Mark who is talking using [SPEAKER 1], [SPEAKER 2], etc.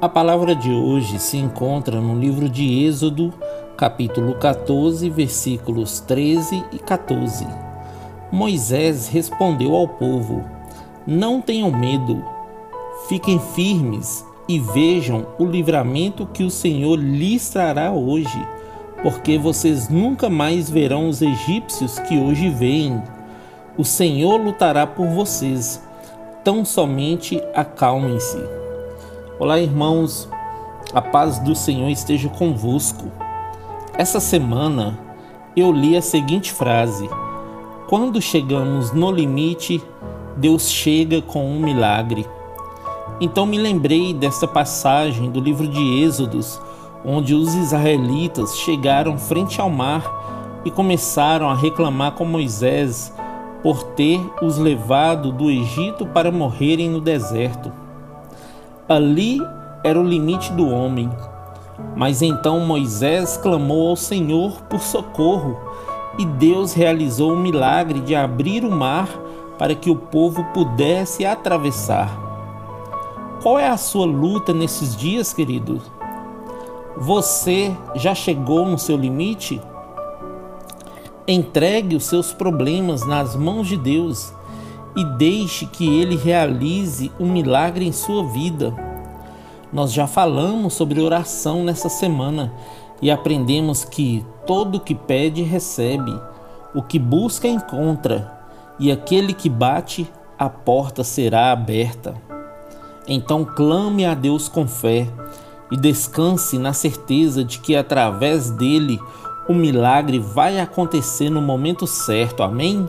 [SPEAKER 1] A palavra de hoje se encontra no livro de Êxodo, capítulo 14, versículos 13 e 14. Moisés respondeu ao povo: Não tenham medo, fiquem firmes e vejam o livramento que o Senhor lhes trará hoje, porque vocês nunca mais verão os egípcios que hoje veem. O Senhor lutará por vocês, tão somente acalmem-se. Olá, irmãos, a paz do Senhor esteja convosco. Essa semana eu li a seguinte frase: Quando chegamos no limite, Deus chega com um milagre. Então me lembrei desta passagem do livro de Êxodos, onde os israelitas chegaram frente ao mar e começaram a reclamar com Moisés por ter os levado do Egito para morrerem no deserto. Ali era o limite do homem. Mas então Moisés clamou ao Senhor por socorro e Deus realizou o milagre de abrir o mar para que o povo pudesse atravessar. Qual é a sua luta nesses dias, querido? Você já chegou no seu limite? Entregue os seus problemas nas mãos de Deus e deixe que Ele realize um milagre em sua vida. Nós já falamos sobre oração nessa semana e aprendemos que todo o que pede recebe, o que busca encontra, e aquele que bate, a porta será aberta. Então clame a Deus com fé e descanse na certeza de que através dele o milagre vai acontecer no momento certo. Amém?